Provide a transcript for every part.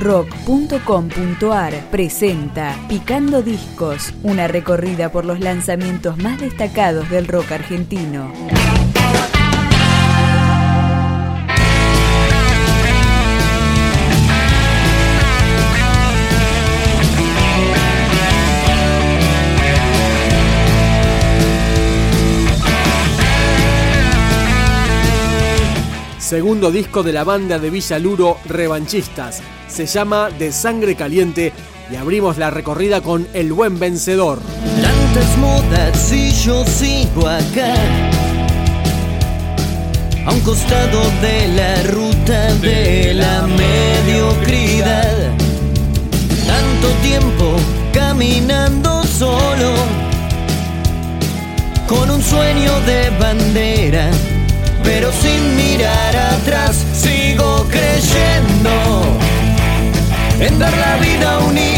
rock.com.ar presenta Picando Discos, una recorrida por los lanzamientos más destacados del rock argentino. segundo disco de la banda de Villaluro Revanchistas. Se llama De Sangre Caliente y abrimos la recorrida con El Buen Vencedor. Tantas modas y yo sigo acá, a un costado de la ruta de la mediocridad. Tanto tiempo caminando solo, con un sueño de bandera pero sin mirar atrás sigo en dar la vida un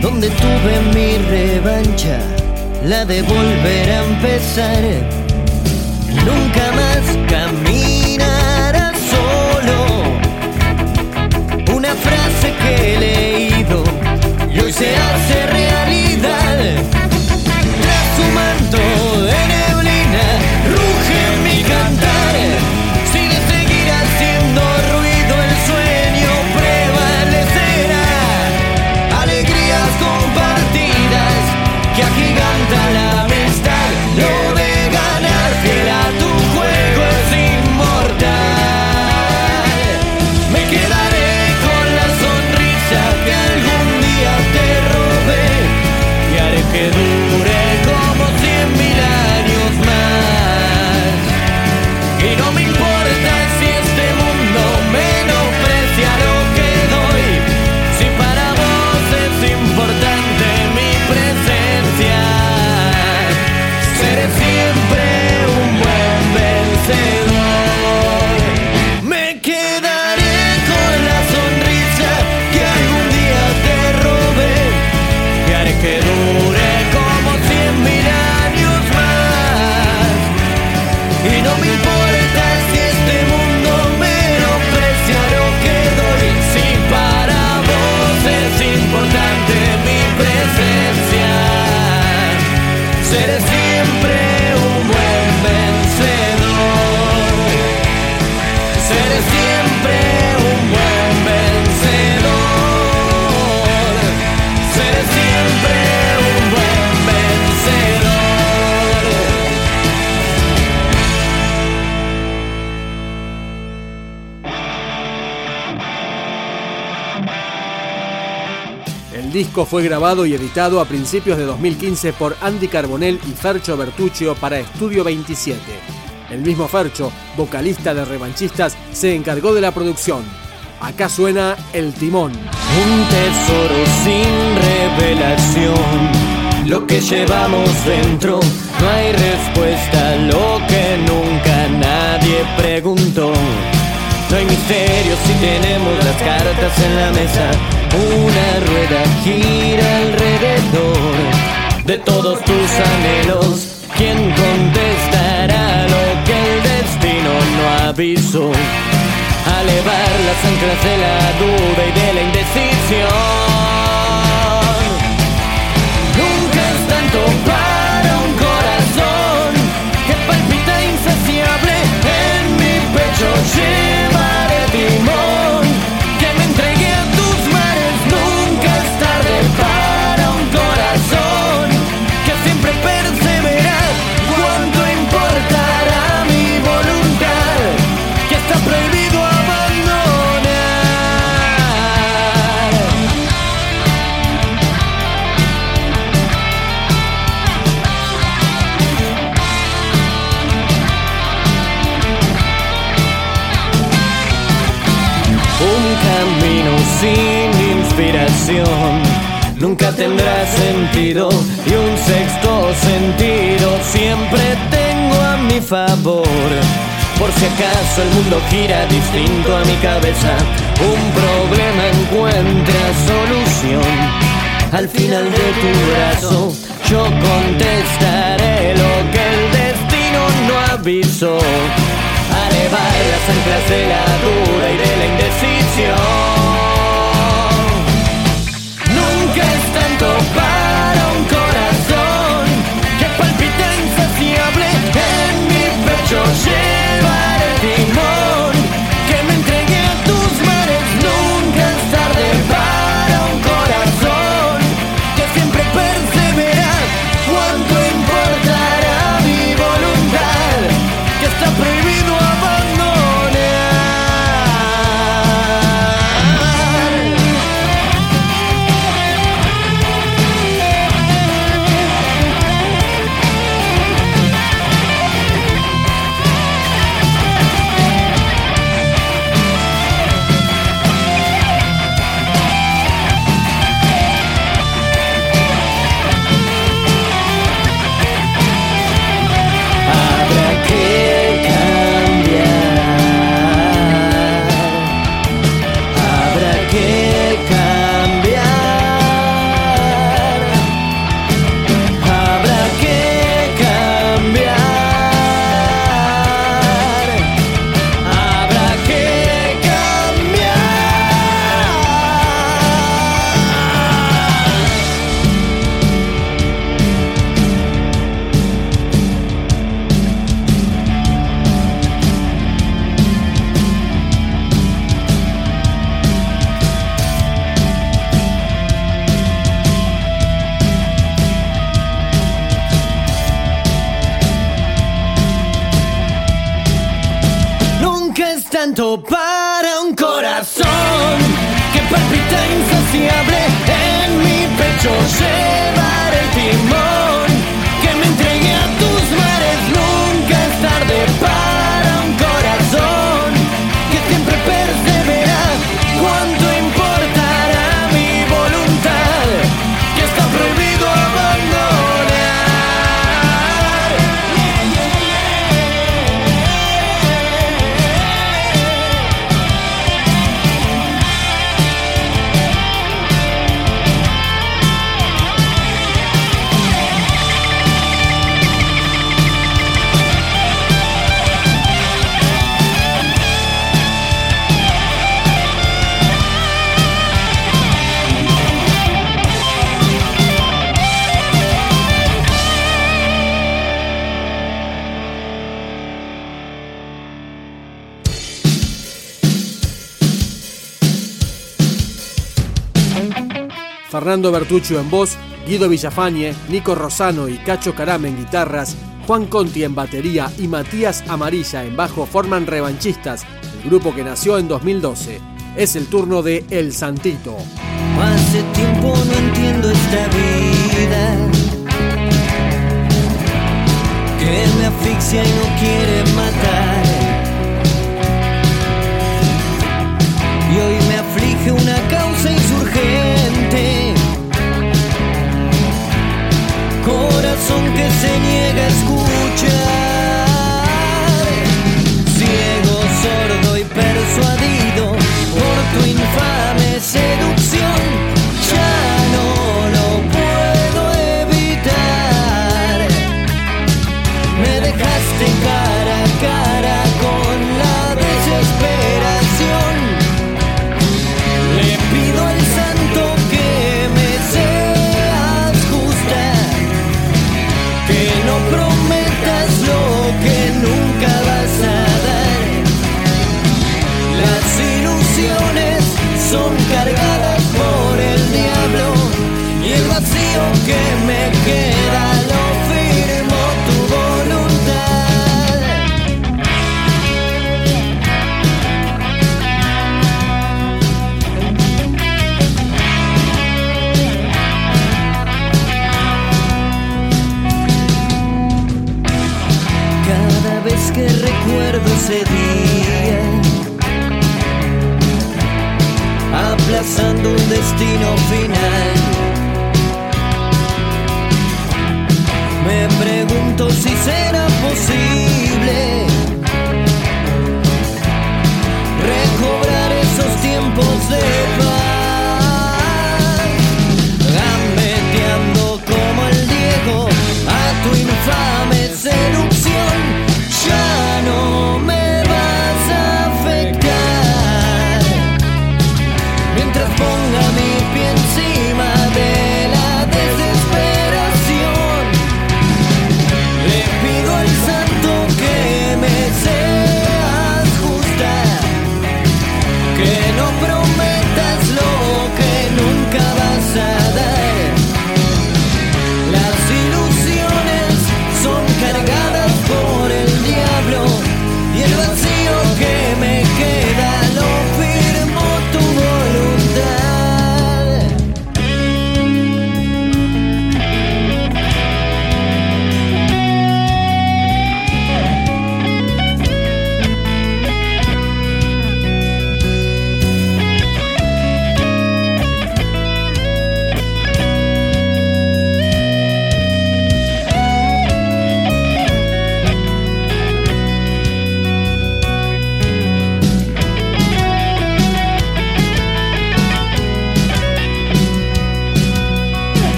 donde tuve mi revancha, la de volver a empezar. Nunca más caminará solo. Una frase que he leído y hoy se hace El disco fue grabado y editado a principios de 2015 por Andy Carbonell y Fercho Bertuccio para Estudio 27. El mismo Fercho, vocalista de Revanchistas, se encargó de la producción. Acá suena El Timón. Un tesoro sin revelación, lo que llevamos dentro, no hay respuesta, a lo que nunca nadie preguntó. No hay misterio si tenemos las cartas en la mesa, una gira alrededor de todos tus anhelos. ¿Quién contestará lo que el destino no avisó? A elevar las anclas de la duda y de la indecisión. Nunca tendrá sentido y un sexto sentido siempre tengo a mi favor. Por si acaso el mundo gira distinto a mi cabeza, un problema encuentra solución. Al final de tu brazo yo contestaré lo que el destino no avisó. Elevar las anclas de la duda y de la indecisión. Tanto para un corazón que palpita insaciable en mi pecho. Llevar el timón Fernando Bertuccio en voz, Guido Villafañe, Nico Rosano y Cacho Carame en guitarras, Juan Conti en batería y Matías Amarilla en bajo forman Revanchistas, el grupo que nació en 2012. Es el turno de El Santito. Hace tiempo no entiendo esta vida que me asfixia y no quiere Corazón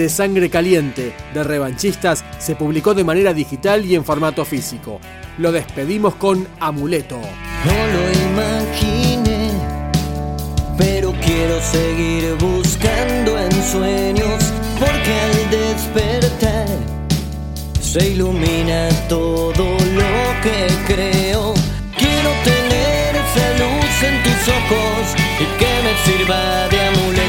de Sangre Caliente de Revanchistas se publicó de manera digital y en formato físico. Lo despedimos con Amuleto. No lo imaginé, pero quiero seguir buscando en sueños, porque al despertar se ilumina todo lo que creo. Quiero tener esa luz en tus ojos y que me sirva de amuleto.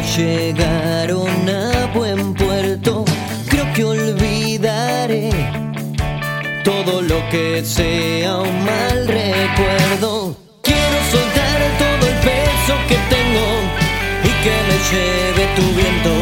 llegaron a buen puerto. Creo que olvidaré todo lo que sea un mal recuerdo. Quiero soltar todo el peso que tengo y que me lleve tu viento.